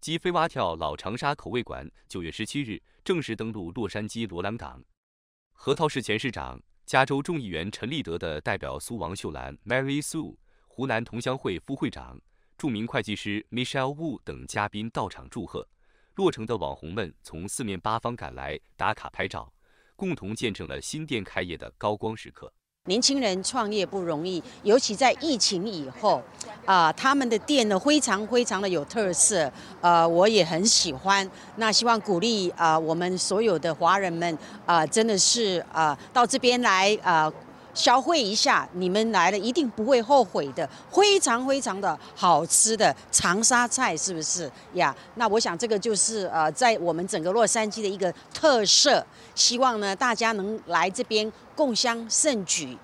鸡飞蛙跳老长沙口味馆九月十七日正式登陆洛杉矶罗兰港。核桃市前市长、加州众议员陈立德的代表苏王秀兰 （Mary Sue）、湖南同乡会副会长、著名会计师 Michelle Wu 等嘉宾到场祝贺。落城的网红们从四面八方赶来打卡拍照，共同见证了新店开业的高光时刻。年轻人创业不容易，尤其在疫情以后，啊，他们的店呢非常非常的有特色，呃，我也很喜欢。那希望鼓励啊，我们所有的华人们啊，真的是啊，到这边来啊。消费一下，你们来了一定不会后悔的，非常非常的好吃的长沙菜，是不是呀？那我想这个就是呃，在我们整个洛杉矶的一个特色，希望呢大家能来这边共襄盛举。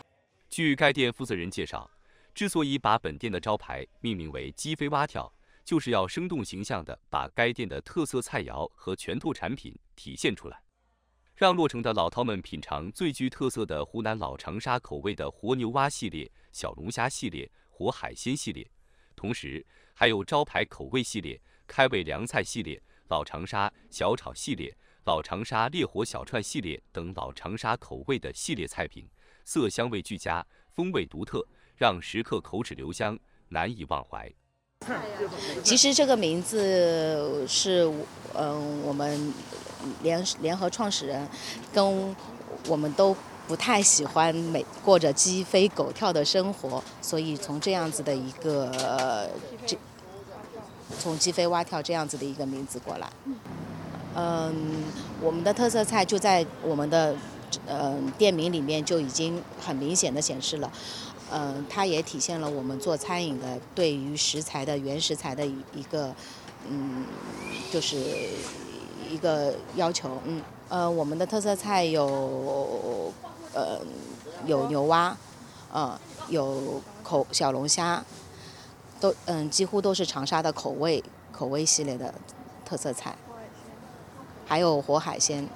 据该店负责人介绍，之所以把本店的招牌命名为“鸡飞蛙跳”，就是要生动形象的把该店的特色菜肴和拳头产品体现出来。让洛城的老饕们品尝最具特色的湖南老长沙口味的活牛蛙系列、小龙虾系列、活海鲜系列，同时还有招牌口味系列、开胃凉菜系列、老长沙小炒系列、老长沙烈火小串系列等老长沙口味的系列菜品，色香味俱佳，风味独特，让食客口齿留香，难以忘怀。其实这个名字是，嗯，我们。联联合创始人跟我们都不太喜欢每过着鸡飞狗跳的生活，所以从这样子的一个这从鸡飞蛙跳这样子的一个名字过来。嗯，我们的特色菜就在我们的嗯店名里面就已经很明显的显示了。嗯，它也体现了我们做餐饮的对于食材的原食材的一个嗯就是。一个要求，嗯，呃，我们的特色菜有，呃，有牛蛙，呃，有口小龙虾，都，嗯，几乎都是长沙的口味口味系列的特色菜，还有活海鲜。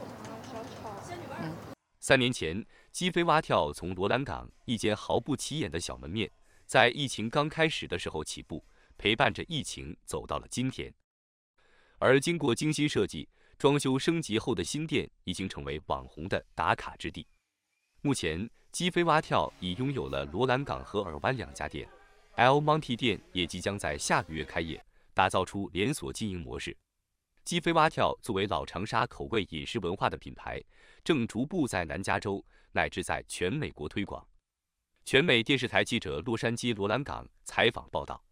嗯，三年前，鸡飞蛙跳从罗兰港一间毫不起眼的小门面，在疫情刚开始的时候起步，陪伴着疫情走到了今天，而经过精心设计。装修升级后的新店已经成为网红的打卡之地。目前，鸡飞蛙跳已拥有了罗兰港和尔湾两家店，L Monty 店也即将在下个月开业，打造出连锁经营模式。鸡飞蛙跳作为老长沙口味饮食文化的品牌，正逐步在南加州乃至在全美国推广。全美电视台记者洛杉矶罗兰港采访报道。